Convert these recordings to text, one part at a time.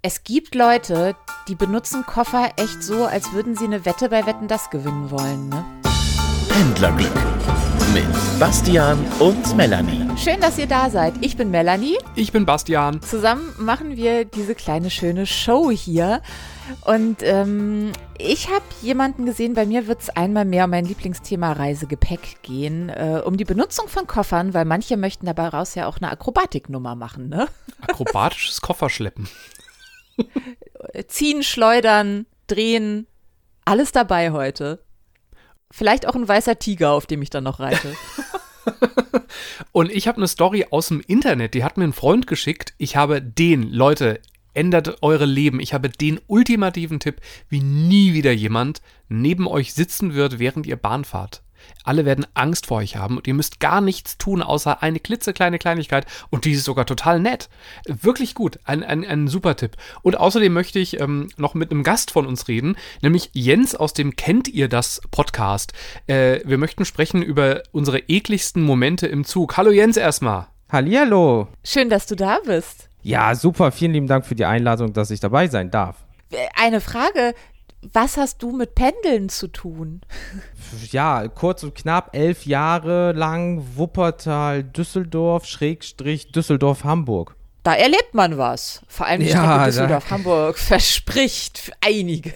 Es gibt Leute, die benutzen Koffer echt so, als würden sie eine Wette bei Wetten das gewinnen wollen, ne? Pendlerglück mit Bastian und Melanie. Schön, dass ihr da seid. Ich bin Melanie. Ich bin Bastian. Zusammen machen wir diese kleine schöne Show hier. Und ähm, ich habe jemanden gesehen, bei mir wird es einmal mehr um mein Lieblingsthema Reisegepäck gehen, äh, um die Benutzung von Koffern, weil manche möchten dabei raus ja auch eine Akrobatiknummer machen, ne? Akrobatisches Kofferschleppen. Ziehen, schleudern, drehen, alles dabei heute. Vielleicht auch ein weißer Tiger, auf dem ich dann noch reite. Und ich habe eine Story aus dem Internet, die hat mir ein Freund geschickt. Ich habe den, Leute, ändert eure Leben. Ich habe den ultimativen Tipp, wie nie wieder jemand neben euch sitzen wird, während ihr Bahn fahrt. Alle werden Angst vor euch haben und ihr müsst gar nichts tun, außer eine klitzekleine Kleinigkeit und die ist sogar total nett. Wirklich gut, ein, ein, ein super Tipp. Und außerdem möchte ich ähm, noch mit einem Gast von uns reden, nämlich Jens aus dem Kennt ihr das Podcast. Äh, wir möchten sprechen über unsere ekligsten Momente im Zug. Hallo Jens erstmal. Hallihallo. Schön, dass du da bist. Ja, super. Vielen lieben Dank für die Einladung, dass ich dabei sein darf. Eine Frage. Was hast du mit Pendeln zu tun? Ja, kurz und knapp, elf Jahre lang Wuppertal, Düsseldorf, Schrägstrich, Düsseldorf, Hamburg. Da erlebt man was. Vor allem die Ja, Strecke da- Düsseldorf-Hamburg verspricht einiges.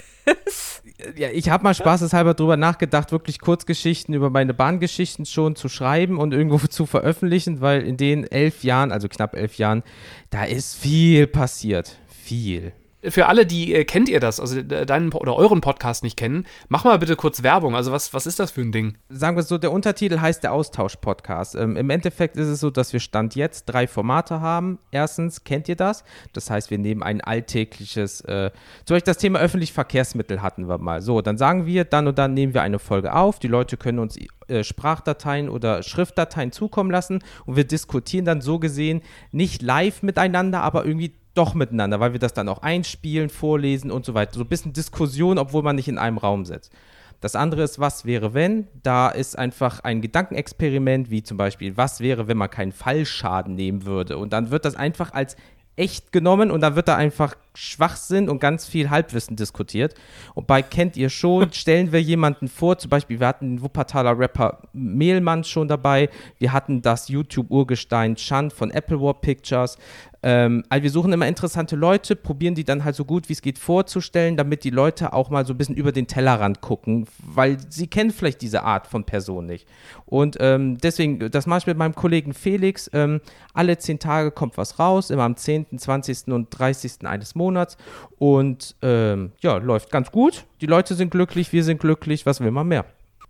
Ja, ich habe mal spaßeshalber drüber nachgedacht, wirklich Kurzgeschichten über meine Bahngeschichten schon zu schreiben und irgendwo zu veröffentlichen, weil in den elf Jahren, also knapp elf Jahren, da ist viel passiert. Viel. Für alle, die äh, kennt ihr das, also äh, deinen oder euren Podcast nicht kennen, mach mal bitte kurz Werbung. Also was, was ist das für ein Ding? sagen wir so, der Untertitel heißt der Austausch-Podcast. Ähm, Im Endeffekt ist es so, dass wir Stand jetzt drei Formate haben. Erstens, kennt ihr das? Das heißt, wir nehmen ein alltägliches, äh, zum Beispiel das Thema öffentliche Verkehrsmittel hatten wir mal. So, dann sagen wir, dann und dann nehmen wir eine Folge auf. Die Leute können uns äh, Sprachdateien oder Schriftdateien zukommen lassen und wir diskutieren dann so gesehen nicht live miteinander, aber irgendwie doch miteinander, weil wir das dann auch einspielen, vorlesen und so weiter. So ein bisschen Diskussion, obwohl man nicht in einem Raum sitzt. Das andere ist, was wäre, wenn? Da ist einfach ein Gedankenexperiment, wie zum Beispiel, was wäre, wenn man keinen Fallschaden nehmen würde? Und dann wird das einfach als echt genommen und dann wird da einfach Schwachsinn und ganz viel Halbwissen diskutiert. Und bei Kennt ihr schon, stellen wir jemanden vor, zum Beispiel, wir hatten den Wuppertaler Rapper Mehlmann schon dabei, wir hatten das YouTube-Urgestein Chan von Apple War Pictures. Ähm, also wir suchen immer interessante Leute, probieren die dann halt so gut wie es geht vorzustellen, damit die Leute auch mal so ein bisschen über den Tellerrand gucken, weil sie kennen vielleicht diese Art von Person nicht. Und ähm, deswegen, das mache ich mit meinem Kollegen Felix. Ähm, alle zehn Tage kommt was raus, immer am 10., 20. und 30. eines Monats. Und ähm, ja, läuft ganz gut. Die Leute sind glücklich, wir sind glücklich, was will man mehr?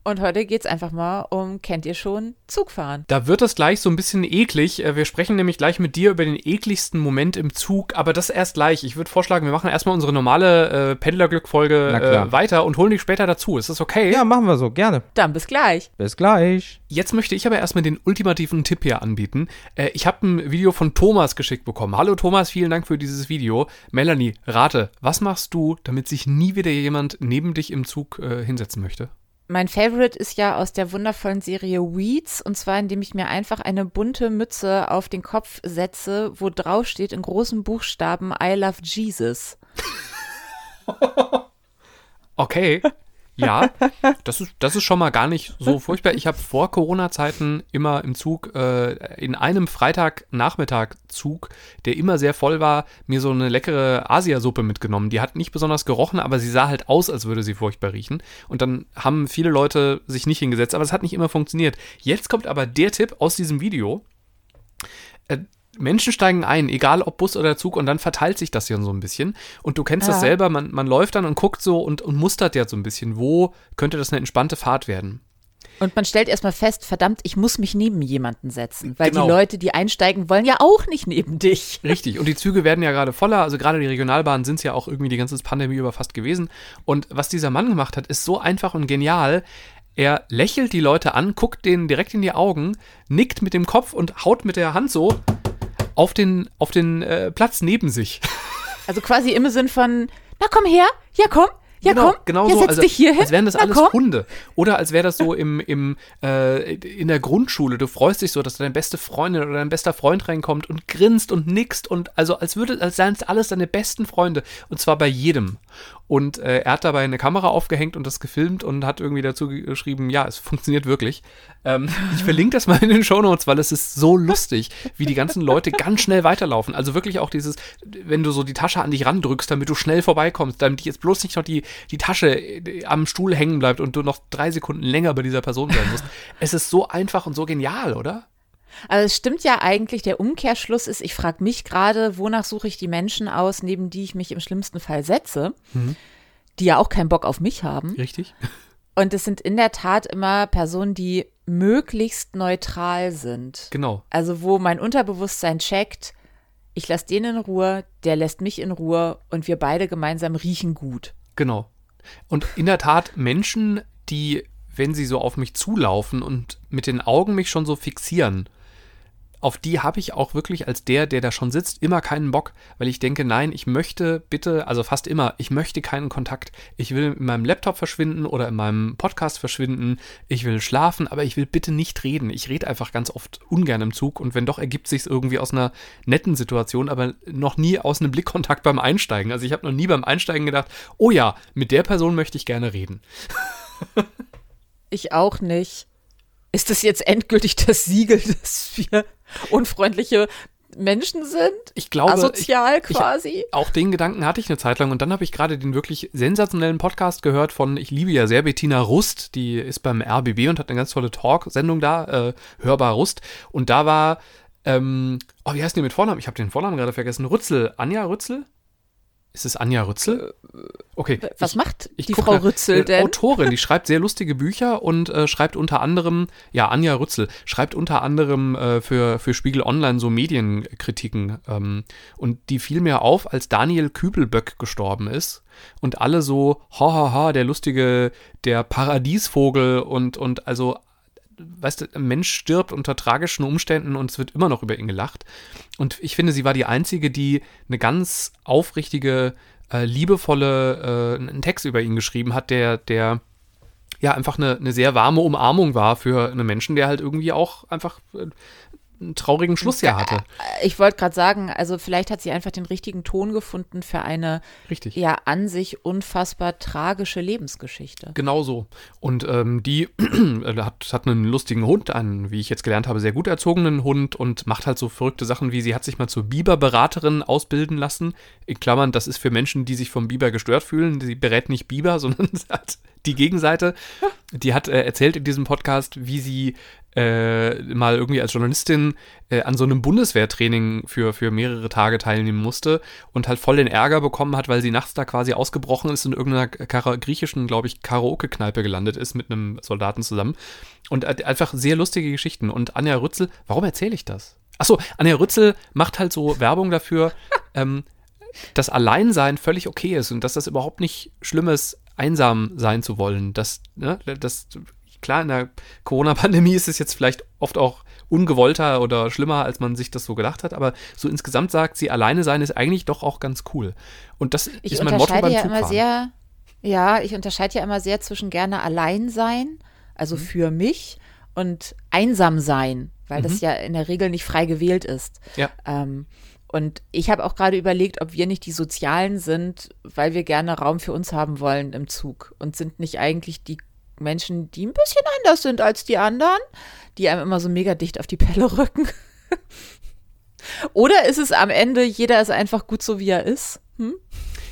Und heute geht's einfach mal um, kennt ihr schon, Zugfahren. Da wird es gleich so ein bisschen eklig. Äh, Wir sprechen nämlich gleich mit dir über den ekligsten Moment im Zug, aber das erst gleich. Ich würde vorschlagen, wir machen erstmal unsere normale äh, Pendlerglück-Folge äh, weiter und holen dich später dazu. Ist das okay? Ja, machen wir so, gerne. Dann bis gleich. Bis gleich. Jetzt möchte ich aber erstmal den ultimativen Tipp hier anbieten. Äh, ich habe ein Video von Thomas geschickt bekommen. Hallo Thomas, vielen Dank für dieses Video. Melanie, rate, was machst du, damit sich nie wieder jemand neben dich im Zug äh, hinsetzen möchte? Mein Favorite ist ja aus der wundervollen Serie Weeds und zwar indem ich mir einfach eine bunte Mütze auf den Kopf setze, wo drauf steht in großen Buchstaben I love Jesus. Okay. Ja, das ist, das ist schon mal gar nicht so furchtbar. Ich habe vor Corona-Zeiten immer im Zug, äh, in einem Freitagnachmittag-Zug, der immer sehr voll war, mir so eine leckere Asiasuppe mitgenommen. Die hat nicht besonders gerochen, aber sie sah halt aus, als würde sie furchtbar riechen. Und dann haben viele Leute sich nicht hingesetzt, aber es hat nicht immer funktioniert. Jetzt kommt aber der Tipp aus diesem Video. Äh, Menschen steigen ein, egal ob Bus oder Zug, und dann verteilt sich das ja so ein bisschen. Und du kennst das Ja. selber, man, man läuft dann und guckt so und, und mustert ja so ein bisschen, wo könnte das eine entspannte Fahrt werden. Und man stellt erstmal fest, verdammt, ich muss mich neben jemanden setzen, weil Genau. die Leute, die einsteigen, wollen ja auch nicht neben dich. Richtig, und die Züge werden ja gerade voller, also gerade die Regionalbahnen sind es ja auch irgendwie die ganze Pandemie über fast gewesen. Und was dieser Mann gemacht hat, ist so einfach und genial. Er lächelt die Leute an, guckt denen direkt in die Augen, nickt mit dem Kopf und haut mit der Hand so auf den, auf den äh, Platz neben sich. Also quasi im Sinn von, na komm her, ja komm, Ja, genau, komm, genau ja, so. setz Also, dich hier hin. als wären das Na, alles komm. Hunde. Oder als wäre das so im, im, äh, in der Grundschule. Du freust dich so, dass deine beste Freundin oder dein bester Freund reinkommt und grinst und nickst und also als würde, als seien es alles deine besten Freunde. Und zwar bei jedem. Und äh, er hat dabei eine Kamera aufgehängt und das gefilmt und hat irgendwie dazu geschrieben, ja, es funktioniert wirklich. Ähm, ich verlinke das mal in den Shownotes, weil es ist so lustig, wie die ganzen Leute ganz schnell weiterlaufen. Also wirklich auch dieses, wenn du so die Tasche an dich randrückst, damit du schnell vorbeikommst, damit jetzt bloß nicht noch die, die Tasche äh, am Stuhl hängen bleibt und du noch drei Sekunden länger bei dieser Person sein musst. es ist so einfach und so genial, oder? Also es stimmt ja eigentlich, der Umkehrschluss ist, ich frage mich gerade, wonach suche ich die Menschen aus, neben die ich mich im schlimmsten Fall setze, die ja auch keinen Bock auf mich haben. Richtig? Und es sind in der Tat immer Personen, die möglichst neutral sind. Genau. Also wo mein Unterbewusstsein checkt, ich lasse den in Ruhe, der lässt mich in Ruhe und wir beide gemeinsam riechen gut. Genau. Und in der Tat Menschen, die, wenn sie so auf mich zulaufen und mit den Augen mich schon so fixieren, auf die habe ich auch wirklich als der, der da schon sitzt, immer keinen Bock, weil ich denke, nein, ich möchte bitte, also fast immer, ich möchte keinen Kontakt. Ich will in meinem Laptop verschwinden oder in meinem Podcast verschwinden. Ich will schlafen, aber ich will bitte nicht reden. Ich rede einfach ganz oft ungern im Zug und wenn doch, ergibt sich irgendwie aus einer netten Situation, aber noch nie aus einem Blickkontakt beim Einsteigen. Also ich habe noch nie beim Einsteigen gedacht, oh ja, mit der Person möchte ich gerne reden. Ich auch nicht. Ist das jetzt endgültig das Siegel, dass wir unfreundliche Menschen sind? Ich glaube, Asozial ich, quasi? Ich, auch den Gedanken hatte ich eine Zeit lang und dann habe ich gerade den wirklich sensationellen Podcast gehört von, ich liebe ja sehr Bettina Rust, die ist beim RBB und hat eine ganz tolle Talk-Sendung da, äh, Hörbar Rust. Und da war, ähm, oh, wie heißt die mit Vornamen? Ich habe den Vornamen gerade vergessen. Rützel, Anja Rützel? Ist es Anja Rützel? Okay. Was ich, macht ich die Frau nach- Rützel äh, denn? Autorin, die schreibt sehr lustige Bücher und äh, schreibt unter anderem, ja, Anja Rützel, schreibt unter anderem äh, für, für Spiegel Online so Medienkritiken. Ähm, und die fiel mir auf, als Daniel Kübelböck gestorben ist und alle so, hahaha, ha, ha, der lustige, der Paradiesvogel und, und also weißt du, ein Mensch stirbt unter tragischen Umständen und es wird immer noch über ihn gelacht. Und ich finde, sie war die Einzige, die eine ganz aufrichtige, äh, liebevolle, äh, einen Text über ihn geschrieben hat, der, der ja einfach eine, eine sehr warme Umarmung war für einen Menschen, der halt irgendwie auch einfach äh, einen traurigen Schlussjahr hatte. Ich wollte gerade sagen, also vielleicht hat sie einfach den richtigen Ton gefunden für eine Richtig. ja an sich unfassbar tragische Lebensgeschichte. Genau so. Und ähm, die äh, hat, hat einen lustigen Hund, einen, wie ich jetzt gelernt habe, sehr gut erzogenen Hund und macht halt so verrückte Sachen wie, sie hat sich mal zur Biber-Beraterin ausbilden lassen. In Klammern, das ist für Menschen, die sich vom Biber gestört fühlen. Sie berät nicht Biber, sondern sie hat die Gegenseite. Die hat äh, erzählt in diesem Podcast, wie sie äh, mal irgendwie als Journalistin äh, an so einem Bundeswehrtraining für, für mehrere Tage teilnehmen musste und halt voll den Ärger bekommen hat, weil sie nachts da quasi ausgebrochen ist und in irgendeiner Kara griechischen, glaube ich, Karaoke-Kneipe gelandet ist mit einem Soldaten zusammen. Und äh, einfach sehr lustige Geschichten. Und Anja Rützel, warum erzähle ich das? Achso, Anja Rützel macht halt so Werbung dafür, ähm, dass Alleinsein völlig okay ist und dass das überhaupt nicht schlimm ist, einsam sein zu wollen. Das, ne, das, klar, in der Corona-Pandemie ist es jetzt vielleicht oft auch ungewollter oder schlimmer, als man sich das so gedacht hat, aber so insgesamt sagt sie, alleine sein ist eigentlich doch auch ganz cool. Und das Ich ist mein Motto beim ja immer sehr, ja, ich unterscheide ja immer sehr zwischen gerne allein sein, also Mhm. für mich, und einsam sein, weil das ja in der Regel nicht frei gewählt ist. Mhm. Ja. Ähm, und ich habe auch gerade überlegt, ob wir nicht die Sozialen sind, weil wir gerne Raum für uns haben wollen im Zug und sind nicht eigentlich die Menschen, die ein bisschen anders sind als die anderen, die einem immer so mega dicht auf die Pelle rücken. Oder ist es am Ende, jeder ist einfach gut so, wie er ist? Hm?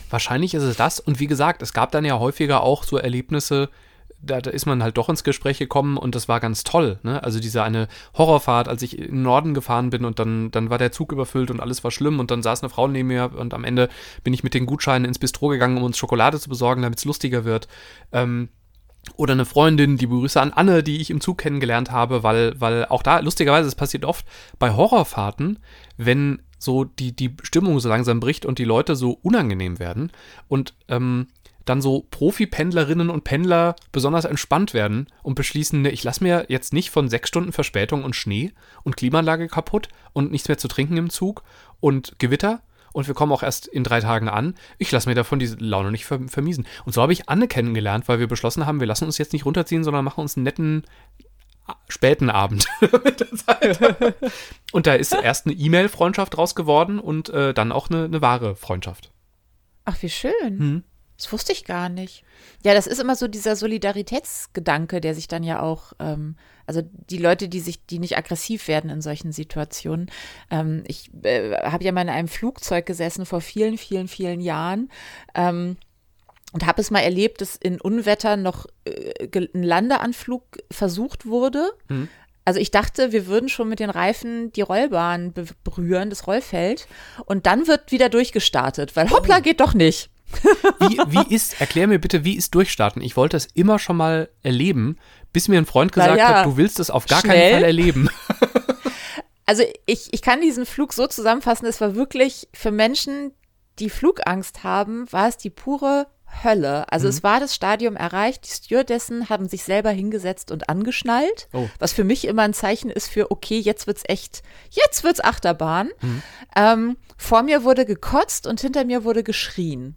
Wahrscheinlich ist es das. Und wie gesagt, es gab dann ja häufiger auch so Erlebnisse, da, da ist man halt doch ins Gespräch gekommen und das war ganz toll. Ne? Also diese eine Horrorfahrt, als ich in den Norden gefahren bin und dann, dann war der Zug überfüllt und alles war schlimm und dann saß eine Frau neben mir und am Ende bin ich mit den Gutscheinen ins Bistro gegangen, um uns Schokolade zu besorgen, damit es lustiger wird. Ähm, oder eine Freundin, die Grüße an Anne, die ich im Zug kennengelernt habe, weil, weil auch da, lustigerweise, es passiert oft bei Horrorfahrten, wenn so die, die Stimmung so langsam bricht und die Leute so unangenehm werden und ähm, dann so Profi-Pendlerinnen und Pendler besonders entspannt werden und beschließen, ne, ich lasse mir jetzt nicht von sechs Stunden Verspätung und Schnee und Klimaanlage kaputt und nichts mehr zu trinken im Zug und Gewitter und wir kommen auch erst in drei Tagen an. Ich lasse mir davon diese Laune nicht vermiesen. Und so habe ich Anne kennengelernt, weil wir beschlossen haben, wir lassen uns jetzt nicht runterziehen, sondern machen uns einen netten späten Abend mit der Zeit. Und da ist erst eine E-Mail-Freundschaft draus geworden und äh, dann auch eine, eine, wahre Freundschaft. Ach, wie schön. Hm. Das wusste ich gar nicht. Ja, das ist immer so dieser Solidaritätsgedanke, der sich dann ja auch, ähm, also die Leute, die sich, die nicht aggressiv werden in solchen Situationen. Ähm, ich äh, habe ja mal in einem Flugzeug gesessen vor vielen, vielen, vielen Jahren. Ähm, und habe es mal erlebt, dass in Unwetter noch äh, ein Landeanflug versucht wurde. Mhm. Also ich dachte, wir würden schon mit den Reifen die Rollbahn berühren, das Rollfeld. Und dann wird wieder durchgestartet, weil hoppla oh. geht doch nicht. wie, wie ist, erklär mir bitte, wie ist Durchstarten? Ich wollte es immer schon mal erleben, bis mir ein Freund gesagt ja, hat, du willst es auf gar schnell. keinen Fall erleben. Also ich, ich kann diesen Flug so zusammenfassen, es war wirklich für Menschen, die Flugangst haben, war es die pure Hölle. Also mhm. es war das Stadium erreicht, die Stewardessen haben sich selber hingesetzt und angeschnallt, oh. was für mich immer ein Zeichen ist für, okay, jetzt wird's echt, jetzt wird's Achterbahn. Mhm. Ähm, vor mir wurde gekotzt und hinter mir wurde geschrien.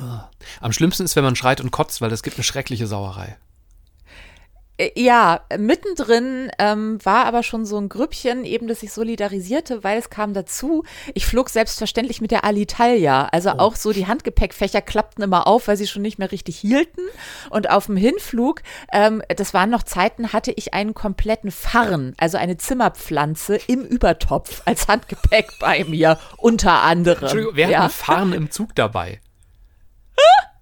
Oh. Am schlimmsten ist, wenn man schreit und kotzt, weil es gibt eine schreckliche Sauerei. Äh, ja, mittendrin ähm, war aber schon so ein Grüppchen, eben, das sich solidarisierte, weil es kam dazu. Ich flog selbstverständlich mit der Alitalia. Also oh. auch so die Handgepäckfächer klappten immer auf, weil sie schon nicht mehr richtig hielten. Und auf dem Hinflug, ähm, das waren noch Zeiten, hatte ich einen kompletten Farn, also eine Zimmerpflanze im Übertopf als Handgepäck bei mir, unter anderem. Entschuldigung, wer ja. hat einen Farn im Zug dabei?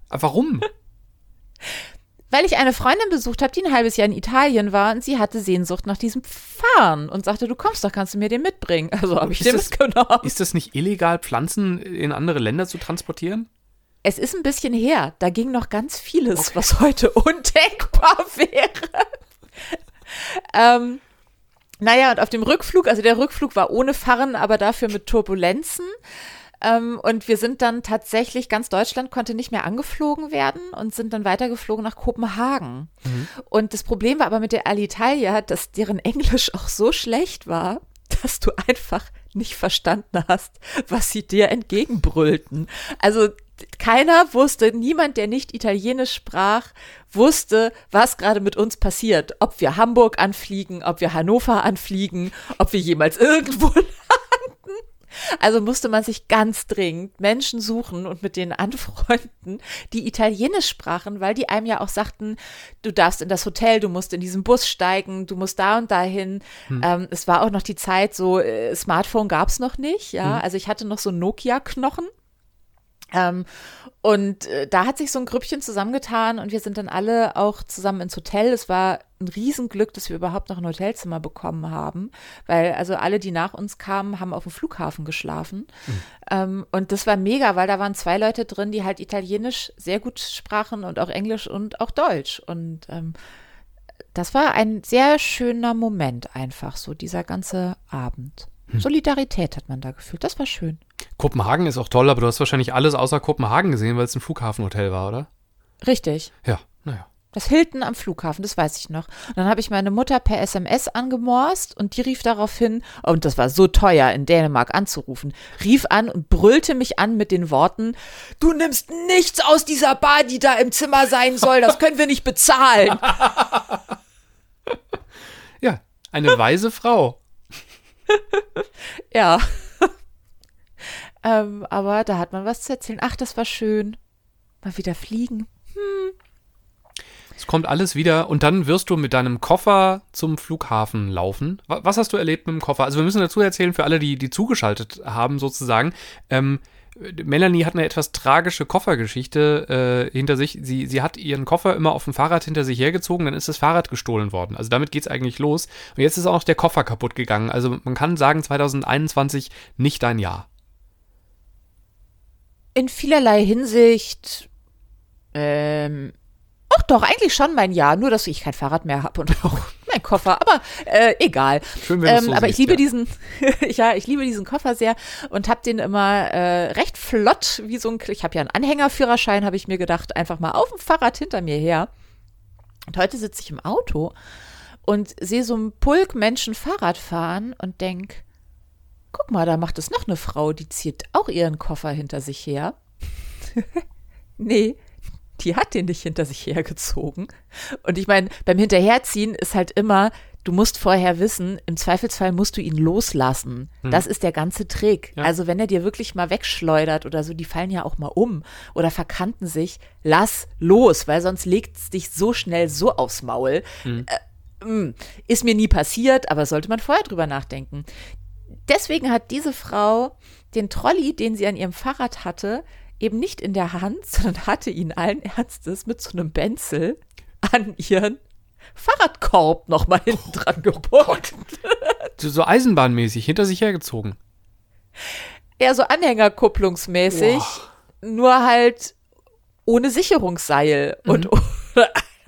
Warum? weil ich eine Freundin besucht habe, die ein halbes Jahr in Italien war und sie hatte Sehnsucht nach diesem Fahren und sagte, du kommst doch, kannst du mir den mitbringen. Also habe ich den mitgenommen. Ist das nicht illegal, Pflanzen in andere Länder zu transportieren? Es ist ein bisschen her. Da ging noch ganz vieles, okay. was heute undenkbar wäre. ähm, naja, und auf dem Rückflug, also der Rückflug war ohne Fahren, aber dafür mit Turbulenzen. Ähm, und wir sind dann tatsächlich, ganz Deutschland konnte nicht mehr angeflogen werden und sind dann weitergeflogen nach Kopenhagen. Mhm. Und das Problem war aber mit der Alitalia, dass deren Englisch auch so schlecht war, dass du einfach nicht verstanden hast, was sie dir entgegenbrüllten. Also keiner wusste, niemand, der nicht Italienisch sprach, wusste, was gerade mit uns passiert. Ob wir Hamburg anfliegen, ob wir Hannover anfliegen, ob wir jemals irgendwo also musste man sich ganz dringend Menschen suchen und mit denen anfreunden, die Italienisch sprachen, weil die einem ja auch sagten, du darfst in das Hotel, du musst in diesen Bus steigen, du musst da und dahin. Hm. Ähm, es war auch noch die Zeit, so äh, Smartphone gab es noch nicht, ja. Hm. Also ich hatte noch so Nokia-Knochen. Ähm, und äh, da hat sich so ein Grüppchen zusammengetan und wir sind dann alle auch zusammen ins Hotel. Es war ein Riesenglück, dass wir überhaupt noch ein Hotelzimmer bekommen haben, weil also alle, die nach uns kamen, haben auf dem Flughafen geschlafen. Mhm. Ähm, und das war mega, weil da waren zwei Leute drin, die halt Italienisch sehr gut sprachen und auch Englisch und auch Deutsch. Und ähm, das war ein sehr schöner Moment einfach, so dieser ganze Abend. Hm. Solidarität hat man da gefühlt. Das war schön. Kopenhagen ist auch toll, aber du hast wahrscheinlich alles außer Kopenhagen gesehen, weil es ein Flughafenhotel war, oder? Richtig. Ja, naja. Das Hilton am Flughafen, das weiß ich noch. Und dann habe ich meine Mutter per SMS angemorst und die rief darauf hin, und das war so teuer in Dänemark anzurufen, rief an und brüllte mich an mit den Worten, du nimmst nichts aus dieser Bar, die da im Zimmer sein soll, das können wir nicht bezahlen. ja, eine weise Frau. ja. Ähm, aber da hat man was zu erzählen. Ach, das war schön. Mal wieder fliegen. Hm. Es kommt alles wieder und dann wirst du mit deinem Koffer zum Flughafen laufen. Was hast du erlebt mit dem Koffer? Also wir müssen dazu erzählen, für alle, die, die zugeschaltet haben sozusagen, ähm, Melanie hat eine etwas tragische Koffergeschichte äh, hinter sich. Sie, sie hat ihren Koffer immer auf dem Fahrrad hinter sich hergezogen, dann ist das Fahrrad gestohlen worden. Also damit geht es eigentlich los. Und jetzt ist auch noch der Koffer kaputt gegangen. Also man kann sagen, 2021 nicht dein Jahr. In vielerlei Hinsicht ähm, Ach doch, eigentlich schon mein Jahr, nur dass ich kein Fahrrad mehr habe und auch mein Koffer, aber äh, egal. Schön, wenn ähm, so aber siehst, ich liebe ja. diesen, ja, ich liebe diesen Koffer sehr und habe den immer äh, recht flott, wie so ein, ich habe ja einen Anhängerführerschein, habe ich mir gedacht, einfach mal auf dem Fahrrad hinter mir her. Und heute sitze ich im Auto und sehe so einen Pulk Menschen Fahrrad fahren und denk, guck mal, da macht es noch eine Frau, die zieht auch ihren Koffer hinter sich her. nee, die hat den nicht hinter sich hergezogen. Und ich meine, beim Hinterherziehen ist halt immer, du musst vorher wissen, im Zweifelsfall musst du ihn loslassen. Hm. Das ist der ganze Trick. Ja. Also wenn er dir wirklich mal wegschleudert oder so, die fallen ja auch mal um oder verkanten sich, lass los, weil sonst legt es dich so schnell so aufs Maul. Hm. Äh, mm, ist mir nie passiert, aber sollte man vorher drüber nachdenken. Deswegen hat diese Frau den Trolley, den sie an ihrem Fahrrad hatte, eben nicht in der Hand, sondern hatte ihn allen Ernstes mit so einem Benzel an ihren Fahrradkorb nochmal hinten dran gebunden. So, so eisenbahnmäßig hinter sich hergezogen. Eher so Anhängerkupplungsmäßig, nur halt ohne Sicherungsseil. Und, und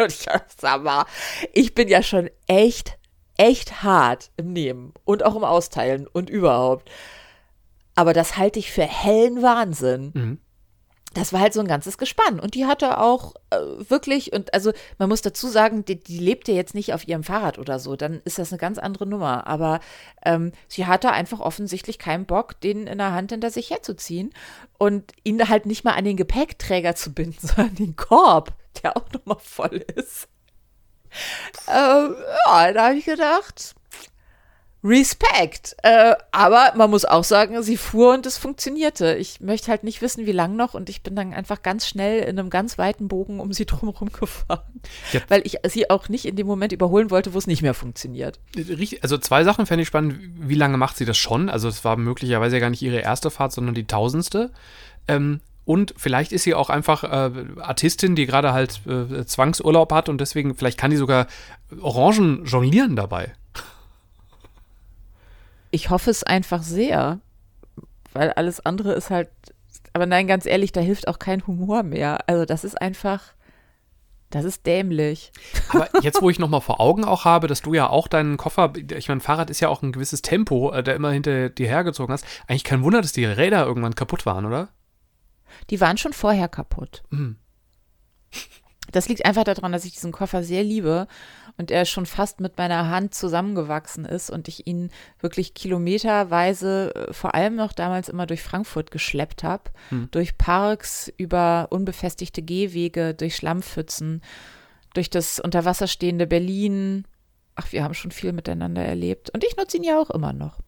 ich sag mal, ich bin ja schon echt, echt hart im Nehmen und auch im Austeilen und überhaupt. Aber das halte ich für hellen Wahnsinn. Mhm. Das war halt so ein ganzes Gespann. Und die hatte auch äh, wirklich, und also man muss dazu sagen, die, die lebte jetzt nicht auf ihrem Fahrrad oder so, dann ist das eine ganz andere Nummer. Aber ähm, sie hatte einfach offensichtlich keinen Bock, den in der Hand hinter sich herzuziehen und ihn halt nicht mal an den Gepäckträger zu binden, sondern den Korb, der auch nochmal voll ist. Ähm, ja, da habe ich gedacht, Respekt. Äh, aber man muss auch sagen, sie fuhr und es funktionierte. Ich möchte halt nicht wissen, wie lang noch und ich bin dann einfach ganz schnell in einem ganz weiten Bogen um sie drumherum gefahren. Ja. Weil ich sie auch nicht in dem Moment überholen wollte, wo es nicht mehr funktioniert. Also zwei Sachen fände ich spannend. Wie lange macht sie das schon? Also es war möglicherweise ja gar nicht ihre erste Fahrt, sondern die tausendste. Ähm, und vielleicht ist sie auch einfach äh, Artistin, die gerade halt äh, Zwangsurlaub hat und deswegen, vielleicht kann die sogar Orangen jonglieren dabei. Ich hoffe es einfach sehr, weil alles andere ist halt, aber nein, ganz ehrlich, da hilft auch kein Humor mehr. Also das ist einfach, das ist dämlich. Aber jetzt, wo ich nochmal vor Augen auch habe, dass du ja auch deinen Koffer, ich meine, Fahrrad ist ja auch ein gewisses Tempo, äh, der immer hinter dir hergezogen hast. Eigentlich kein Wunder, dass die Räder irgendwann kaputt waren, oder? Die waren schon vorher kaputt. Mhm. Das liegt einfach daran, dass ich diesen Koffer sehr liebe und er schon fast mit meiner Hand zusammengewachsen ist und ich ihn wirklich kilometerweise, äh, vor allem noch damals immer durch Frankfurt geschleppt habe, Hm. durch Parks, über unbefestigte Gehwege, durch Schlammpfützen, durch das unter Wasser stehende Berlin. Ach, wir haben schon viel miteinander erlebt und ich nutze ihn ja auch immer noch.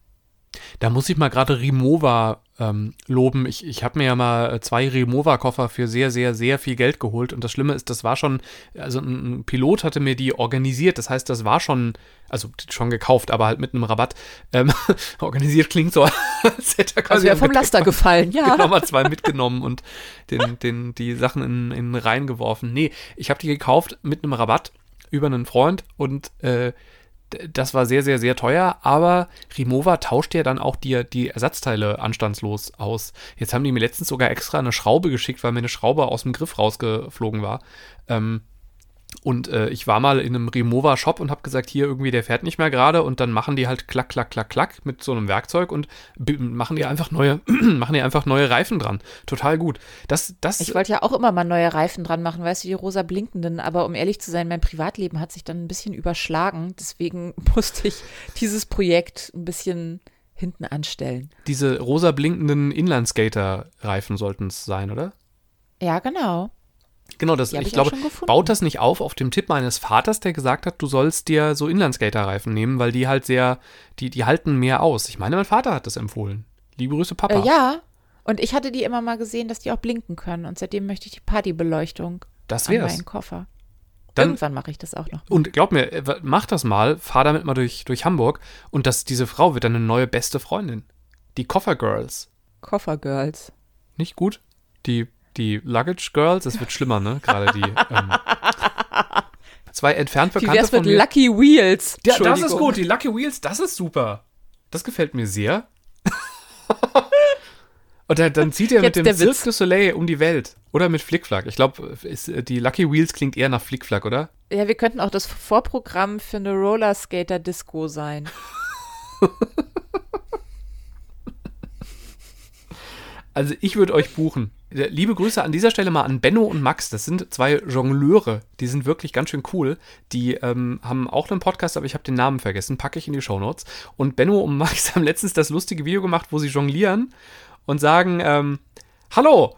Da muss ich mal gerade Rimowa ähm, loben. Ich, ich habe mir ja mal äh, zwei Rimowa-Koffer für sehr, sehr, sehr viel Geld geholt. Und das Schlimme ist, das war schon, also ein, Pilot hatte mir die organisiert. Das heißt, das war schon, also schon gekauft, aber halt mit einem Rabatt. Ähm, organisiert klingt so, als hätte er Also quasi ja vom Laster gefallen, ja. Genau, mal zwei mitgenommen und den, den, die Sachen in, in den Rhein geworfen. Nee, ich habe die gekauft mit einem Rabatt über einen Freund und äh, das war sehr, sehr, sehr teuer, aber Rimowa tauscht ja dann auch die, die Ersatzteile anstandslos aus. Jetzt haben die mir letztens sogar extra eine Schraube geschickt, weil mir eine Schraube aus dem Griff rausgeflogen war. Ähm, und äh, ich war mal in einem Rimowa-Shop und habe gesagt, hier irgendwie, der fährt nicht mehr gerade. Und dann machen die halt klack, klack, klack, klack mit so einem Werkzeug und machen die einfach neue, machen die einfach neue Reifen dran. Total gut. Das, das, Ich wollte ja auch immer mal neue Reifen dran machen, weißt du, die rosa blinkenden, aber um ehrlich zu sein, mein Privatleben hat sich dann ein bisschen überschlagen. Deswegen musste ich dieses Projekt ein bisschen hinten anstellen. diese rosa blinkenden Inlineskater-Reifen sollten es sein, oder? Ja, genau. Genau, das, Die ich ich glaube, baut das nicht auf auf dem Tipp meines Vaters, der gesagt hat, du sollst dir so Inlineskater-Reifen nehmen, weil die halt sehr, die, die halten mehr aus. Ich meine, mein Vater hat das empfohlen. Liebe Grüße, Papa. Äh, ja. Und ich hatte die immer mal gesehen, dass die auch blinken können. Und seitdem möchte ich die Partybeleuchtung das an meinen Koffer. Dann, Irgendwann mache ich das auch noch. und glaub mir, äh, mach das mal, fahr damit mal durch, durch Hamburg und das, diese Frau wird dann eine neue beste Freundin. Die Koffer Girls. Koffergirls. Nicht gut? Die, die Luggage Girls, es wird schlimmer, ne? Gerade die. Ähm, zwei entfernt Wie Bekannte wär's von mit. Lucky Wheels? Ja, das ist gut. Die Lucky Wheels, das ist super. Das gefällt mir sehr. Und dann, dann zieht er mit dem Cirque du Soleil um die Welt. Oder mit Flickflack. Ich glaube, die Lucky Wheels klingt eher nach Flickflack, oder? Ja, wir könnten auch das Vorprogramm für eine Rollerskater-Disco sein. Also ich würde euch buchen. Liebe Grüße an dieser Stelle mal an Benno und Max. Das sind zwei Jongleure. Die sind wirklich ganz schön cool. Die ähm, haben auch einen Podcast, aber ich habe den Namen vergessen. Packe ich in die Shownotes. Und Benno und Max haben letztens das lustige Video gemacht, wo sie jonglieren und sagen, ähm, Hallo,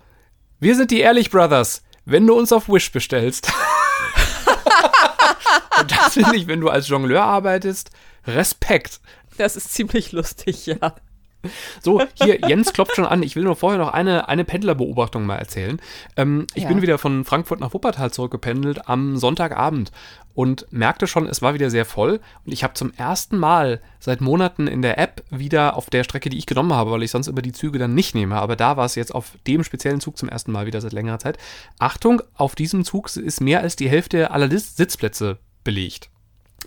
wir sind die Ehrlich Brothers. Wenn du uns auf Wish bestellst. und das finde ich, wenn du als Jongleur arbeitest, Respekt. Das ist ziemlich lustig, ja. So, hier, Jens klopft schon an. Ich will nur vorher noch eine, eine Pendlerbeobachtung mal erzählen. Ähm, ich Ja. bin wieder von Frankfurt nach Wuppertal zurückgependelt am Sonntagabend und merkte schon, es war wieder sehr voll. Und ich habe zum ersten Mal seit Monaten in der App wieder auf der Strecke, die ich genommen habe, weil ich sonst immer die Züge dann nicht nehme. Aber da war es jetzt auf dem speziellen Zug zum ersten Mal wieder seit längerer Zeit. Achtung, auf diesem Zug ist mehr als die Hälfte aller Sitzplätze belegt.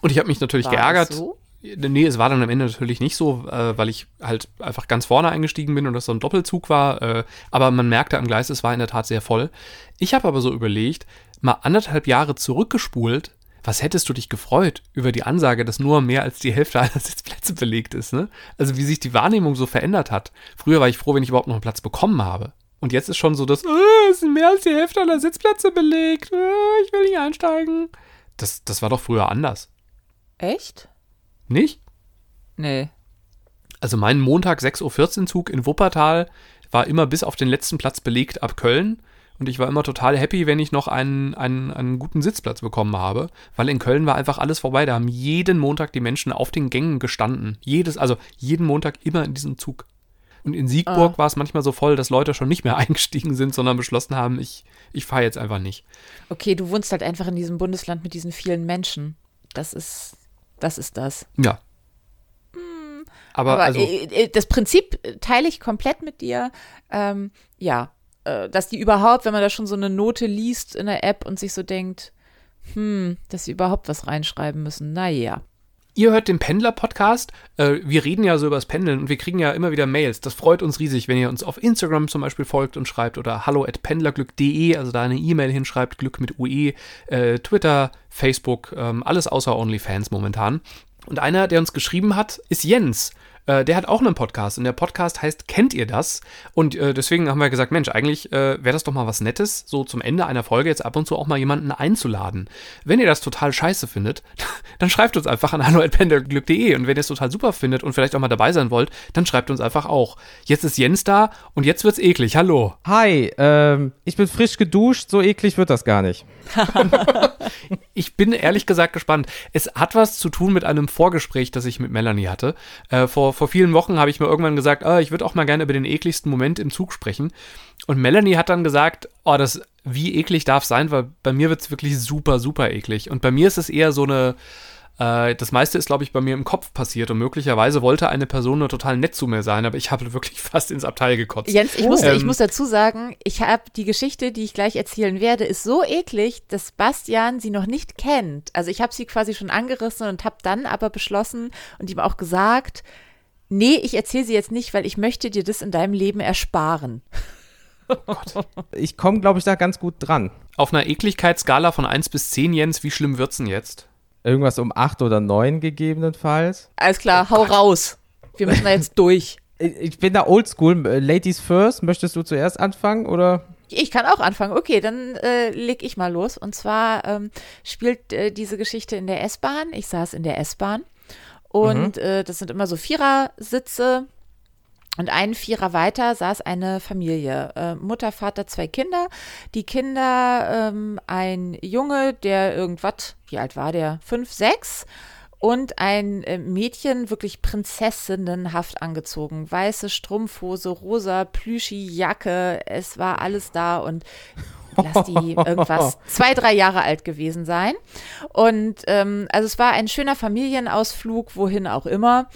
Und ich habe mich natürlich War geärgert. so? Nee, es war dann am Ende natürlich nicht so, äh, weil ich halt einfach ganz vorne eingestiegen bin und das so ein Doppelzug war. Äh, aber man merkte am Gleis, es war in der Tat sehr voll. Ich habe aber so überlegt, mal anderthalb Jahre zurückgespult, was hättest du dich gefreut über die Ansage, dass nur mehr als die Hälfte aller Sitzplätze belegt ist, ne? Also wie sich die Wahrnehmung so verändert hat. Früher war ich froh, wenn ich überhaupt noch einen Platz bekommen habe. Und jetzt ist schon so, dass, äh, es sind mehr als die Hälfte aller Sitzplätze belegt, äh, ich will nicht einsteigen. Das, das war doch früher anders, Echt? Nicht? Nee. Also mein Montag 6.14 Uhr Zug in Wuppertal war immer bis auf den letzten Platz belegt ab Köln. Und ich war immer total happy, wenn ich noch einen, einen, einen guten Sitzplatz bekommen habe, weil in Köln war einfach alles vorbei. Da haben jeden Montag die Menschen auf den Gängen gestanden. Jedes, also jeden Montag immer in diesem Zug. Und in Siegburg war es manchmal so voll, dass Leute schon nicht mehr eingestiegen sind, sondern beschlossen haben, ich, ich fahre jetzt einfach nicht. Okay, du wohnst halt einfach in diesem Bundesland mit diesen vielen Menschen. Das ist, das ist das. Ja. Aber, Aber also, äh, äh, das Prinzip äh, teile ich komplett mit dir. Ähm, ja, äh, dass die überhaupt, wenn man da schon so eine Note liest in der App und sich so denkt, hm, dass sie überhaupt was reinschreiben müssen. Naja. Ihr hört den Pendler-Podcast. Äh, wir reden ja so über das Pendeln und wir kriegen ja immer wieder Mails. Das freut uns riesig, wenn ihr uns auf Instagram zum Beispiel folgt und schreibt oder hallo at pendlerglück.de, also da eine E-Mail hinschreibt, Glück mit UE, äh, Twitter, Facebook, ähm, alles außer OnlyFans momentan. Und einer, der uns geschrieben hat, ist Jens. Äh, der hat auch einen Podcast und der Podcast heißt Kennt ihr das? Und äh, deswegen haben wir gesagt, Mensch, eigentlich äh, wäre das doch mal was Nettes, so zum Ende einer Folge jetzt ab und zu auch mal jemanden einzuladen. Wenn ihr das total scheiße findet, dann schreibt uns einfach an hallo.pendelglück.de und wenn ihr es total super findet und vielleicht auch mal dabei sein wollt, dann schreibt uns einfach auch. Jetzt ist Jens da und jetzt wird's eklig. Hallo. Hi, ähm, ich bin frisch geduscht, so eklig wird das gar nicht. Ich bin ehrlich gesagt gespannt. Es hat was zu tun mit einem Vorgespräch, das ich mit Melanie hatte. Äh, vor, vor vielen Wochen habe ich mir irgendwann gesagt, ah, ich würde auch mal gerne über den ekligsten Moment im Zug sprechen. Und Melanie hat dann gesagt, oh, das, wie eklig darf sein, weil bei mir wird es wirklich super, super eklig. Und bei mir ist es eher so eine, äh, das meiste ist, glaube ich, bei mir im Kopf passiert. Und möglicherweise wollte eine Person nur total nett zu mir sein, aber ich habe wirklich fast ins Abteil gekotzt. Jens, ich, muss, ich Ähm, muss dazu sagen, ich habe die Geschichte, die ich gleich erzählen werde, ist so eklig, dass Bastian sie noch nicht kennt. Also ich habe sie quasi schon angerissen und habe dann aber beschlossen und ihm auch gesagt, nee, ich erzähle sie jetzt nicht, weil ich möchte dir das in deinem Leben ersparen. Ich komme, glaube ich, da ganz gut dran. Auf einer Ekligkeitsskala von 1 bis 10, Jens, wie schlimm wird's denn jetzt? Irgendwas um 8 oder 9 gegebenenfalls. Alles klar, hau raus. Wir müssen da jetzt durch. Ich bin da oldschool. Ladies first. Möchtest du zuerst anfangen oder? Ich kann auch anfangen. Okay, dann äh, leg ich mal los. Und zwar ähm, spielt äh, diese Geschichte in der S-Bahn. Ich saß in der S-Bahn und äh, das sind immer so Vierersitze. Und einen Vierer weiter saß eine Familie. Äh, Mutter, Vater, zwei Kinder. Die Kinder, ähm, ein Junge, der irgendwas, wie alt war der? Fünf, sechs. Und ein äh, Mädchen, wirklich prinzessinnenhaft angezogen. Weiße Strumpfhose, rosa Plüschi-Jacke. Es war alles da und lass die irgendwas zwei, drei Jahre alt gewesen sein. Und ähm, also es war ein schöner Familienausflug, wohin auch immer.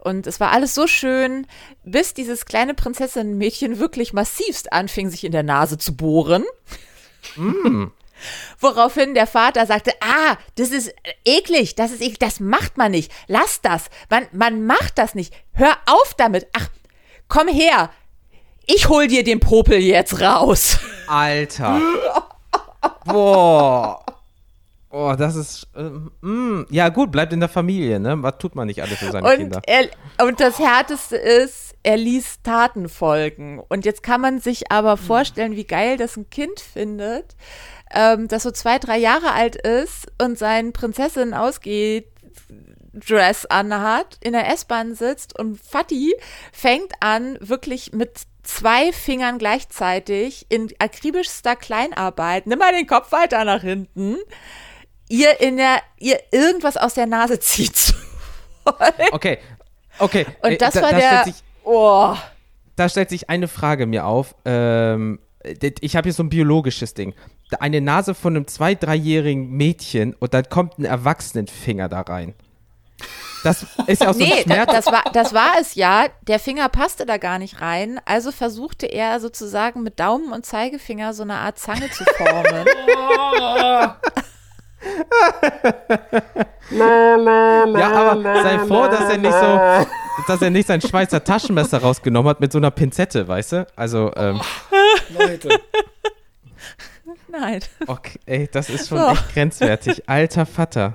Und es war alles so schön, bis dieses kleine Prinzessinnenmädchen wirklich massivst anfing, sich in der Nase zu bohren. Woraufhin der Vater sagte, ah, das ist eklig, das ist eklig, das macht man nicht. Lass das. Man, man macht das nicht. Hör auf damit. Ach, komm her. Ich hol dir den Popel jetzt raus. Alter. Boah. Oh, das ist. Ähm. Ja, gut, bleibt in der Familie, ne? Was tut man nicht alles für seine Und, Kinder? er, und das Härteste ist, er ließ Taten folgen. Und jetzt kann man sich aber Hm. vorstellen, wie geil das ein Kind findet, ähm, das so zwei, drei Jahre alt ist und sein Prinzessin ausgeht. Dress anhat, in der S-Bahn sitzt und Fatih fängt an, wirklich mit zwei Fingern gleichzeitig in akribischster Kleinarbeit, nimm mal den Kopf weiter nach hinten, ihr in der, ihr irgendwas aus der Nase zieht. Okay, okay. äh, Und das da, war da der, Stellt sich, oh, da stellt sich eine Frage mir auf. Ähm, ich habe hier so ein biologisches Ding. Eine Nase von einem zwei-, dreijährigen Mädchen und dann kommt ein Erwachsenenfinger da rein. Das ist ja auch so ein nee, da, Schmerz. das war, das war es ja. Der Finger passte da gar nicht rein. Also versuchte er sozusagen mit Daumen und Zeigefinger so eine Art Zange zu formen. Ja, aber sei froh, dass er nicht so, dass er nicht sein Schweizer Taschenmesser rausgenommen hat mit so einer Pinzette, weißt du? Also, ähm, Leute. Nein. okay, ey, das ist schon So. echt grenzwertig. Alter Vater.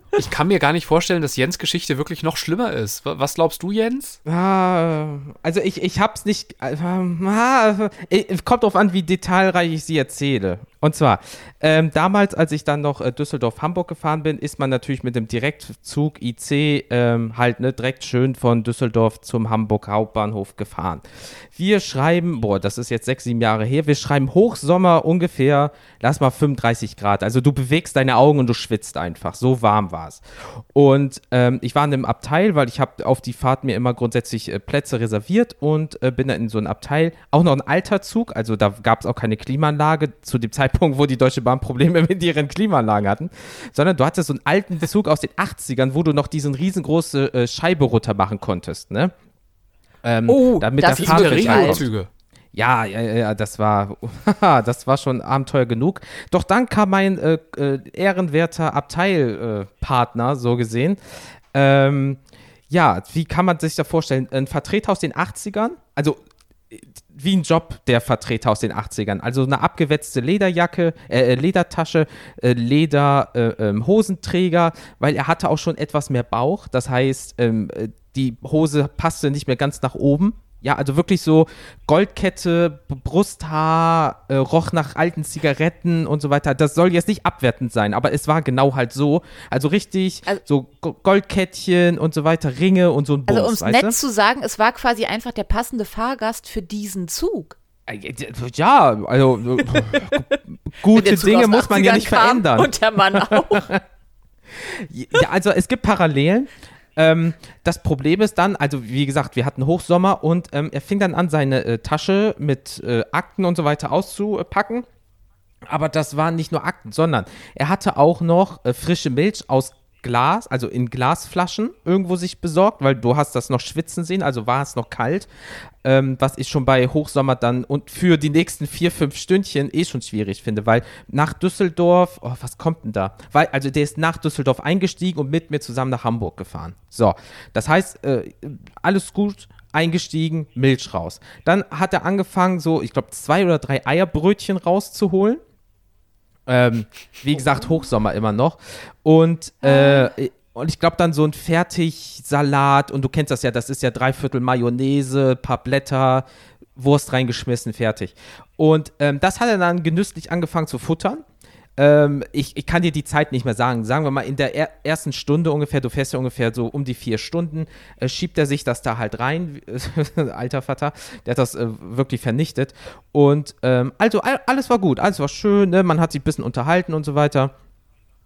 Ich kann mir gar nicht vorstellen, dass Jens Geschichte wirklich noch schlimmer ist. Wa- Was glaubst du, Jens? Ah, also ich, ich hab's nicht. äh, ah, kommt drauf an, wie detailreich ich sie erzähle. Und zwar, ähm, damals, als ich dann noch äh, Düsseldorf-Hamburg gefahren bin, ist man natürlich mit dem Direktzug IC ähm, halt ne, direkt schön von Düsseldorf zum Hamburg Hauptbahnhof gefahren. Wir schreiben, boah, das ist jetzt sechs, sieben Jahre her, wir schreiben Hochsommer ungefähr, lass mal 35 Grad. Also du bewegst deine Augen und du schwitzt einfach. So warm war's. Und ähm, ich war in einem Abteil, weil ich habe auf die Fahrt mir immer grundsätzlich äh, Plätze reserviert und äh, bin dann in so ein Abteil, auch noch ein alter Zug, also da gab es auch keine Klimaanlage zu dem Zeitpunkt, wo die Deutsche Bahn Probleme mit ihren Klimaanlagen hatten, sondern du hattest so einen alten Zug aus den 80ern, wo du noch diesen riesengroße äh, Scheibe runter machen konntest, ne? Ähm, Oh, damit das der ankommt. Regelzüge. Ja, ja, ja, das war, das war schon Abenteuer genug. Doch dann kam mein äh, äh, ehrenwerter Abteilpartner, so gesehen. Ähm, ja, wie kann man sich da vorstellen? Ein Vertreter aus den 80ern, also äh, wie ein Job der Vertreter aus den 80ern. Also eine abgewetzte Lederjacke, äh, äh, Ledertasche, äh, Leder, äh, ähm, weil er hatte auch schon etwas mehr Bauch. Das heißt, ähm, äh, die Hose passte nicht mehr ganz nach oben. Ja, also wirklich so Goldkette, Brusthaar, äh, roch nach alten Zigaretten und so weiter. Das soll jetzt nicht abwertend sein, aber es war genau halt so. Also richtig, Also- so Go- Goldkettchen und so weiter, Ringe und so ein Bums, Also um es nett du? zu sagen, es war quasi einfach der passende Fahrgast für diesen Zug. Äh, Ja, also äh, gute Dinge muss man ja 80ern nicht verändern. Und der Mann auch. Ja, also es gibt Parallelen. Ähm, das Problem ist dann, also wie gesagt, wir hatten Hochsommer und ähm, er fing dann an, seine äh, Tasche mit äh, Akten und so weiter auszupacken. Aber das waren nicht nur Akten, sondern er hatte auch noch äh, frische Milch aus Glas, also in Glasflaschen irgendwo sich besorgt, weil du hast das noch schwitzen sehen, also war es noch kalt, ähm, was ich schon bei Hochsommer dann und für die nächsten vier, fünf Stündchen eh schon schwierig finde, weil nach Düsseldorf, oh, was kommt denn da? Weil, also der ist nach Düsseldorf eingestiegen und mit mir zusammen nach Hamburg gefahren. So, das heißt, äh, alles gut, eingestiegen, Milch raus. Dann hat er angefangen, so, ich glaube, zwei oder drei Eierbrötchen rauszuholen. Ähm, wie gesagt, Hochsommer immer noch. Und, äh, und ich glaube dann so ein Fertigsalat und du kennst das ja, das ist ja dreiviertel Mayonnaise, paar Blätter, Wurst reingeschmissen, fertig. Und ähm, das hat er dann genüsslich angefangen zu futtern. Ähm, ich, ich kann dir die Zeit nicht mehr sagen. Sagen wir mal, in der er ersten Stunde ungefähr, du fährst ja ungefähr so um die vier Stunden, äh, schiebt er sich das da halt rein. Alter Vater, der hat das äh, wirklich vernichtet. Und ähm, also all, alles war gut, alles war schön, ne? man hat sich ein bisschen unterhalten und so weiter.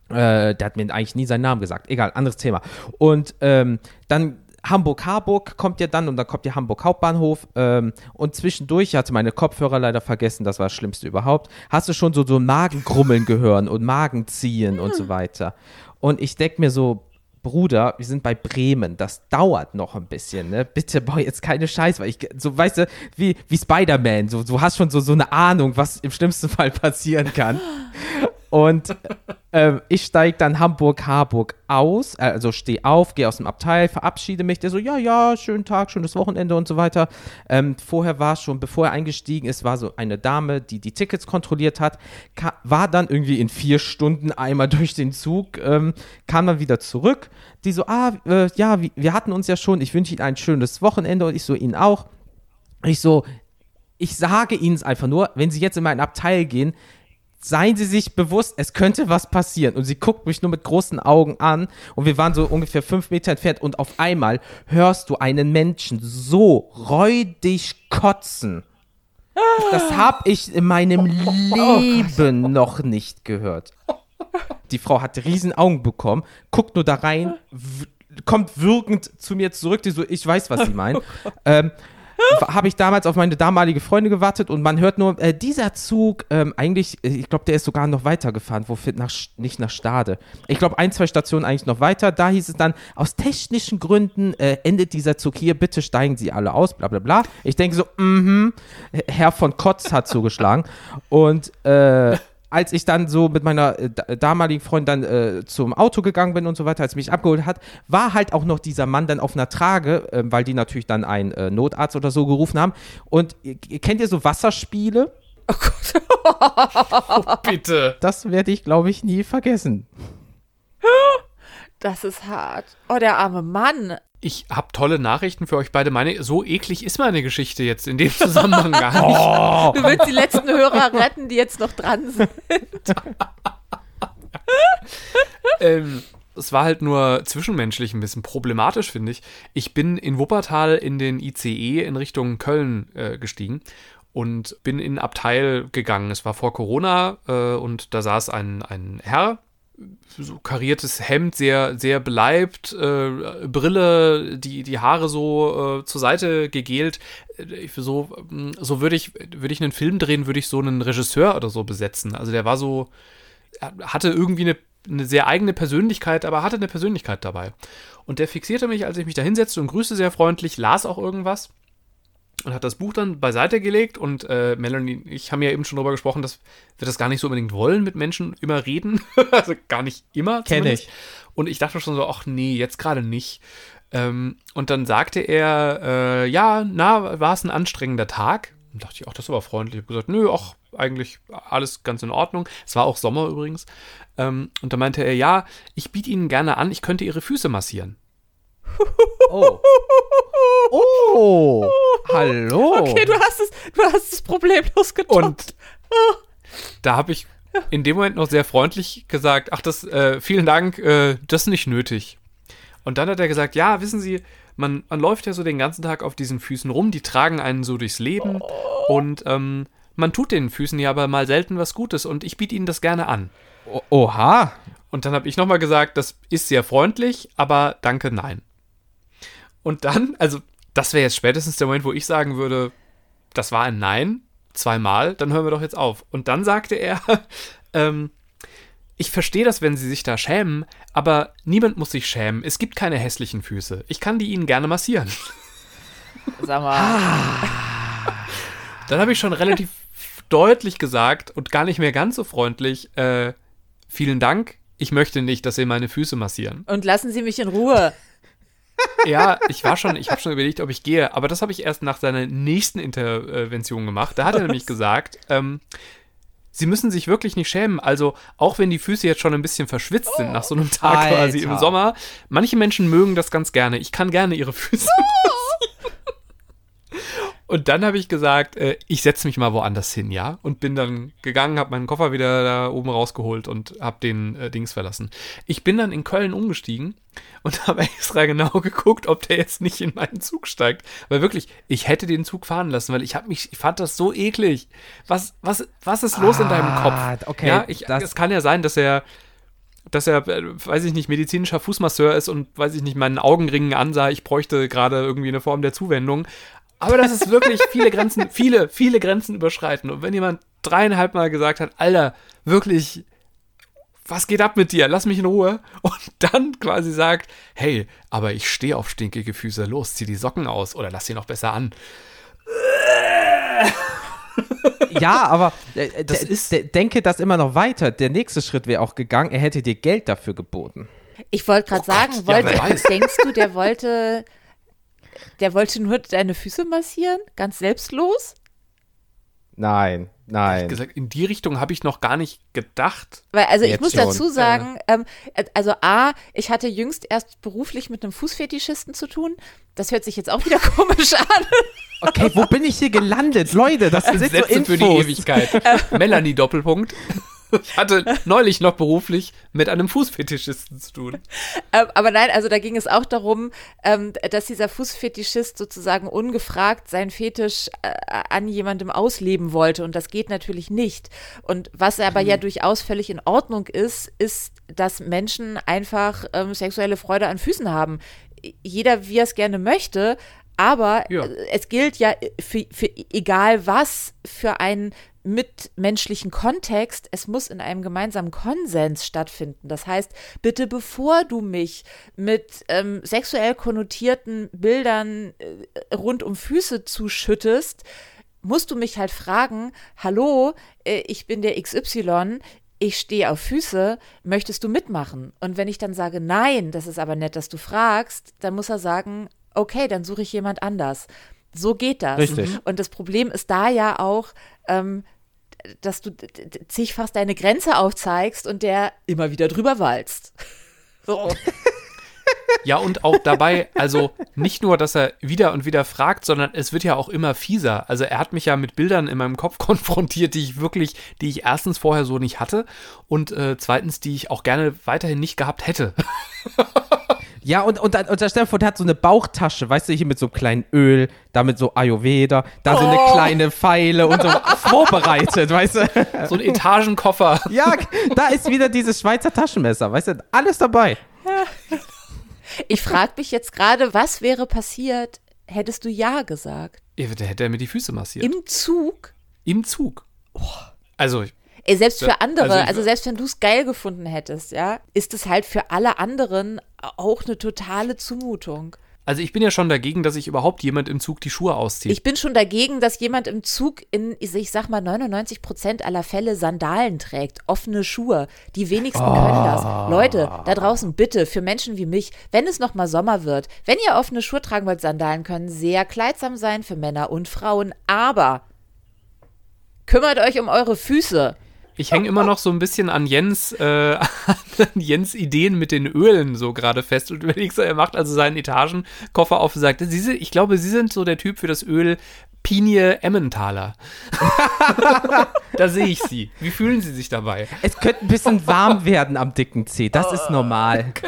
Äh, der hat mir eigentlich nie seinen Namen gesagt. Egal, anderes Thema. Und ähm, dann Hamburg-Harburg kommt ja dann und dann kommt ja Hamburg Hauptbahnhof. Ähm, und zwischendurch, ich hatte meine Kopfhörer leider vergessen, das war das Schlimmste überhaupt, hast du schon so, so Magengrummeln gehören und Magenziehen und so weiter. Und ich denke mir so, Bruder, wir sind bei Bremen, das dauert noch ein bisschen, ne? Bitte bau jetzt keine Scheiße, weil ich, so, weißt du, wie, wie Spider-Man, so, du hast schon so, so eine Ahnung, was im schlimmsten Fall passieren kann. Und ähm, ich steige dann Hamburg-Harburg aus, äh, also stehe auf, gehe aus dem Abteil, verabschiede mich. Der so, ja, ja, schönen Tag, schönes Wochenende und so weiter. Ähm, vorher war schon, bevor er eingestiegen ist, war so eine Dame, die die Tickets kontrolliert hat, war dann irgendwie in vier Stunden einmal durch den Zug, ähm, kam dann wieder zurück. Die so, ah, äh, ja, wir hatten uns ja schon, ich wünsche Ihnen ein schönes Wochenende und ich so, Ihnen auch. Ich so, ich sage Ihnen es einfach nur, wenn Sie jetzt in mein Abteil gehen, seien Sie sich bewusst, es könnte was passieren. Und sie guckt mich nur mit großen Augen an und wir waren so ungefähr fünf Meter entfernt und auf einmal hörst du einen Menschen so räudig kotzen. Das habe ich in meinem Leben noch nicht gehört. Die Frau hat riesen Augen bekommen, guckt nur da rein, kommt wirkend zu mir zurück, die so, ich weiß, was sie meint. ähm, habe ich damals auf meine damalige Freundin gewartet und man hört nur, äh, dieser Zug, ähm, eigentlich, äh, ich glaube, der ist sogar noch weitergefahren, wofür nach, nicht nach Stade. Ich glaube, ein, zwei Stationen eigentlich noch weiter. Da hieß es dann, aus technischen Gründen äh, endet dieser Zug hier, bitte steigen Sie alle aus, bla bla bla. Ich denke so, mhm, Herr von Kotz hat zugeschlagen. Und äh, als ich dann so mit meiner äh, damaligen Freundin dann äh, zum Auto gegangen bin und so weiter, als mich abgeholt hat, war halt auch noch dieser Mann dann auf einer Trage, äh, weil die natürlich dann einen äh, Notarzt oder so gerufen haben. Und kennt ihr so Wasserspiele? Oh Gott. oh, bitte. Das werde ich, glaube ich, nie vergessen. Das ist hart. Oh, der arme Mann. Ich habe tolle Nachrichten für euch beide. Meine, so eklig ist meine Geschichte jetzt in dem Zusammenhang gar nicht. Oh. Du willst die letzten Hörer retten, die jetzt noch dran sind. ähm, es war halt nur zwischenmenschlich ein bisschen problematisch, finde ich. Ich bin in Wuppertal in den ICE in Richtung Köln äh, gestiegen und bin in ein Abteil gegangen. Es war vor Corona äh, und da saß ein, ein Herr so kariertes Hemd, sehr, sehr beleibt, äh, Brille, die, die Haare so äh, zur Seite gegelt. Äh, so, so würde ich, würde ich einen Film drehen, würde ich so einen Regisseur oder so besetzen. Also der war so, hatte irgendwie eine, eine sehr eigene Persönlichkeit, aber hatte eine Persönlichkeit dabei. Und der fixierte mich, als ich mich da hinsetzte und grüßte sehr freundlich, las auch irgendwas und hat das Buch dann beiseite gelegt und äh, Melanie, ich haben ja eben schon darüber gesprochen, dass wir das gar nicht so unbedingt wollen, mit Menschen immer reden. also gar nicht immer. Kenne ich. Und ich dachte schon so, ach nee, jetzt gerade nicht. Ähm, und dann sagte er, äh, ja, na, war es ein anstrengender Tag? Und dachte ich, ach, das ist aber freundlich. Ich habe gesagt, nö, ach, eigentlich alles ganz in Ordnung. Es war auch Sommer übrigens. Ähm, und da meinte er, ja, ich biete Ihnen gerne an, ich könnte Ihre Füße massieren. Oh. Oh. Hallo. Okay, du hast es, du hast es problemlos getoppt. Und da habe ich in dem Moment noch sehr freundlich gesagt, ach, das, äh, vielen Dank, äh, das ist nicht nötig. Und dann hat er gesagt, ja, wissen Sie, man, man läuft ja so den ganzen Tag auf diesen Füßen rum, die tragen einen so durchs Leben oh. und ähm, man tut den Füßen ja aber mal selten was Gutes und ich biete Ihnen das gerne an. O Oha. Und dann habe ich nochmal gesagt, das ist sehr freundlich, aber danke, nein. Und dann, also das wäre jetzt spätestens der Moment, wo ich sagen würde, das war ein Nein, zweimal, dann hören wir doch jetzt auf. Und dann sagte er, ähm, ich verstehe das, wenn Sie sich da schämen, aber niemand muss sich schämen. Es gibt keine hässlichen Füße. Ich kann die Ihnen gerne massieren. Sag mal. Dann habe ich schon relativ deutlich gesagt und gar nicht mehr ganz so freundlich, äh, vielen Dank, ich möchte nicht, dass Sie meine Füße massieren. Und lassen Sie mich in Ruhe ja, ich war schon, ich habe schon überlegt, ob ich gehe, aber das habe ich erst nach seiner nächsten Intervention gemacht. Da hat er nämlich gesagt, ähm, sie müssen sich wirklich nicht schämen. Also, auch wenn die Füße jetzt schon ein bisschen verschwitzt sind nach so einem Tag Alter. quasi im Sommer, manche Menschen mögen das ganz gerne. Ich kann gerne ihre Füße. Und dann habe ich gesagt, äh, ich setze mich mal woanders hin, ja? Und bin dann gegangen, habe meinen Koffer wieder da oben rausgeholt und habe den äh, Dings verlassen. Ich bin dann in Köln umgestiegen und habe extra genau geguckt, ob der jetzt nicht in meinen Zug steigt. Weil wirklich, ich hätte den Zug fahren lassen, weil ich habe mich, ich fand das so eklig. Was, was, was ist los ah, in deinem Kopf? Ah, okay. Ja, ich, es kann ja sein, dass er dass er, äh, weiß ich nicht, medizinischer Fußmasseur ist und, weiß ich nicht, meinen Augenringen ansah, ich bräuchte gerade irgendwie eine Form der Zuwendung. Aber das ist wirklich viele Grenzen, viele, viele Grenzen überschreiten. Und wenn jemand dreieinhalb Mal gesagt hat, Alter, wirklich, was geht ab mit dir? Lass mich in Ruhe. Und dann quasi sagt, hey, aber ich stehe auf stinkige Füße. Los, zieh die Socken aus oder lass sie noch besser an. Ja, aber äh, Das d- ist- denke das immer noch weiter. Der nächste Schritt wäre auch gegangen, er hätte dir Geld dafür geboten. Ich wollte gerade sagen, Oh Gott, ja, wollte, wer weiß. denkst du, der wollte, der wollte nur deine Füße massieren? Ganz selbstlos? Nein, nein. gesagt, in die Richtung habe ich noch gar nicht gedacht. Weil, also ich Jetzt muss schon. dazu sagen, ähm, also A, ich hatte jüngst erst beruflich mit einem Fußfetischisten zu tun. Das hört sich jetzt auch wieder komisch an. Okay, wo bin ich hier gelandet? Leute, das sind so Sätze Infos. für die Ewigkeit. Melanie Doppelpunkt. Ich hatte neulich noch beruflich mit einem Fußfetischisten zu tun. Ähm, aber nein, also da ging es auch darum, ähm, dass dieser Fußfetischist sozusagen ungefragt seinen Fetisch äh, an jemandem ausleben wollte. Und das geht natürlich nicht. Und was aber ja durchaus völlig in Ordnung ist, ist, dass Menschen einfach ähm, sexuelle Freude an Füßen haben. Jeder, wie er es gerne möchte. Aber Ja. äh, es gilt ja für, für egal was für einen mitmenschlichen Kontext, es muss in einem gemeinsamen Konsens stattfinden. Das heißt, bitte bevor du mich mit ähm, sexuell konnotierten Bildern äh, rund um Füße zuschüttest, musst du mich halt fragen, hallo, äh, ich bin der XY, ich stehe auf Füße, möchtest du mitmachen? Und wenn ich dann sage, nein, das ist aber nett, dass du fragst, dann muss er sagen, okay, dann suche ich jemand anders. So geht das. Richtig. Und das Problem ist da ja auch, ähm, dass du d- zigfach deine Grenze aufzeigst und der immer wieder drüber walzt. So. Ja, und auch dabei, also nicht nur, dass er wieder und wieder fragt, sondern es wird ja auch immer fieser. Also er hat mich ja mit Bildern in meinem Kopf konfrontiert, die ich wirklich, die ich erstens vorher so nicht hatte und äh, zweitens, die ich auch gerne weiterhin nicht gehabt hätte. Ja, und, und, und der hat so eine Bauchtasche, weißt du, hier mit so einem kleinen Öl, da mit so Ayurveda, da so eine kleine Pfeile und so vorbereitet, weißt du? So ein Etagenkoffer. Ja, da ist wieder dieses Schweizer Taschenmesser, weißt du, alles dabei. Ich frage mich jetzt gerade, was wäre passiert, hättest du Ja gesagt? Ja, Da hätte er mir die Füße massiert. Im Zug? Im Zug. Also, Ey, selbst für andere, also also, ich- selbst wenn du es geil gefunden hättest, ja, ist es halt für alle anderen auch eine totale Zumutung. also ich bin ja schon dagegen, dass sich überhaupt jemand im Zug die Schuhe auszieht. Ich bin schon dagegen, dass jemand im Zug in, ich sag mal, 99 Prozent aller Fälle Sandalen trägt, offene Schuhe. Die wenigsten können das. Leute, da draußen bitte, für Menschen wie mich, wenn es nochmal Sommer wird, wenn ihr offene Schuhe tragen wollt, Sandalen können sehr kleidsam sein für Männer und Frauen, aber kümmert euch um eure Füße. Ich hänge immer noch so ein bisschen an Jens, äh, an Jens Ideen mit den Ölen so gerade fest und überlege so, er macht also seinen Etagenkoffer auf und sagt, Sie sind, ich glaube, Sie sind so der Typ für das Öl Pinie Emmentaler. da sehe ich Sie. Wie fühlen Sie sich dabei? Es könnte ein bisschen warm werden am dicken Zeh, das ist normal.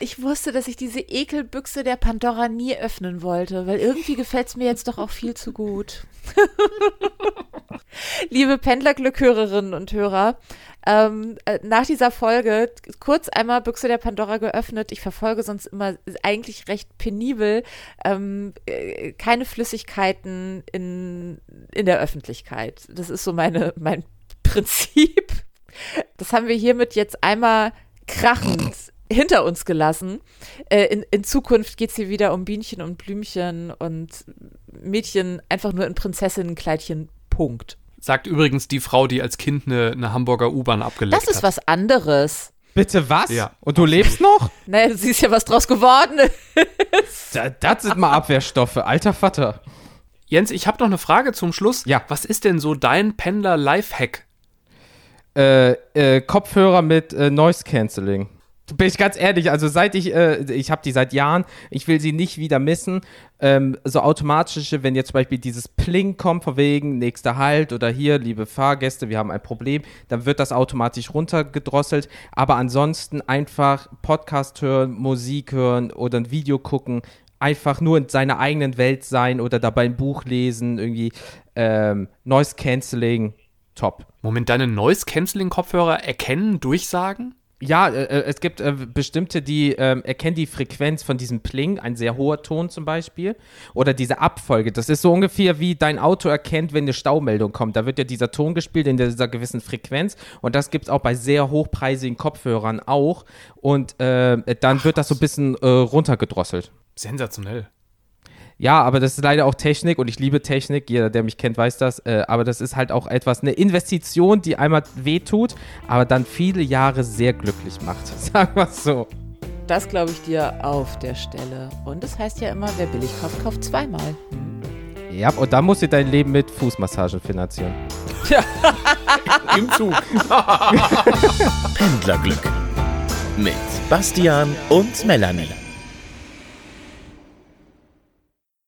Ich wusste, dass ich diese Ekelbüchse der Pandora nie öffnen wollte, weil irgendwie gefällt es mir jetzt doch auch viel zu gut. Liebe Pendlerglückhörerinnen und Hörer, ähm, äh, nach dieser Folge kurz einmal Büchse der Pandora geöffnet. Ich verfolge sonst immer eigentlich recht penibel ähm, äh, keine Flüssigkeiten in, in der Öffentlichkeit. Das ist so meine, mein Prinzip. Das haben wir hiermit jetzt einmal krachend hinter uns gelassen. Äh, in, in Zukunft geht es hier wieder um Bienchen und Blümchen und Mädchen einfach nur in Prinzessinnenkleidchen. Punkt. Sagt übrigens die Frau, die als Kind eine, eine Hamburger U-Bahn abgeleckt Das ist hat. was anderes. Bitte was? Ja. Und du lebst noch? Naja, du siehst ja, was draus geworden ist. Da, das sind mal Abwehrstoffe, alter Vater. Jens, ich habe noch eine Frage zum Schluss. Ja. Was ist denn so dein Pendler-Lifehack? Äh, äh, Kopfhörer mit äh, Noise Cancelling. Bin ich ganz ehrlich, also seit ich, äh, ich habe die seit Jahren, ich will sie nicht wieder missen. Ähm, so automatische, wenn jetzt zum Beispiel dieses Pling kommt, von wegen nächster Halt oder hier, liebe Fahrgäste, wir haben ein Problem, dann wird das automatisch runtergedrosselt. Aber ansonsten einfach Podcast hören, Musik hören oder ein Video gucken, einfach nur in seiner eigenen Welt sein oder dabei ein Buch lesen, irgendwie ähm, Noise Cancelling, top. Moment, deine Noise-Canceling-Kopfhörer erkennen, durchsagen? Ja, äh, äh, es gibt äh, bestimmte, die ähm, erkennen die Frequenz von diesem Pling, ein sehr hoher Ton zum Beispiel, oder diese Abfolge. Das ist so ungefähr wie dein Auto erkennt, wenn eine Staumeldung kommt. Da wird ja dieser Ton gespielt in dieser gewissen Frequenz und das gibt es auch bei sehr hochpreisigen Kopfhörern auch. Und äh, dann wird das so ein bisschen äh, runtergedrosselt. Sensationell. Ja, aber das ist leider auch Technik und ich liebe Technik. Jeder, der mich kennt, weiß das. Äh, aber das ist halt auch etwas, eine Investition, die einmal wehtut, aber dann viele Jahre sehr glücklich macht. Sagen wir es so. Das glaube ich dir auf der Stelle. Und es das heißt ja immer, wer billig kauft, kauft zweimal. Hm. Ja, und dann musst du dein Leben mit Fußmassagen finanzieren. Ja. Im Zug. Pendlerglück mit Bastian und Melanie.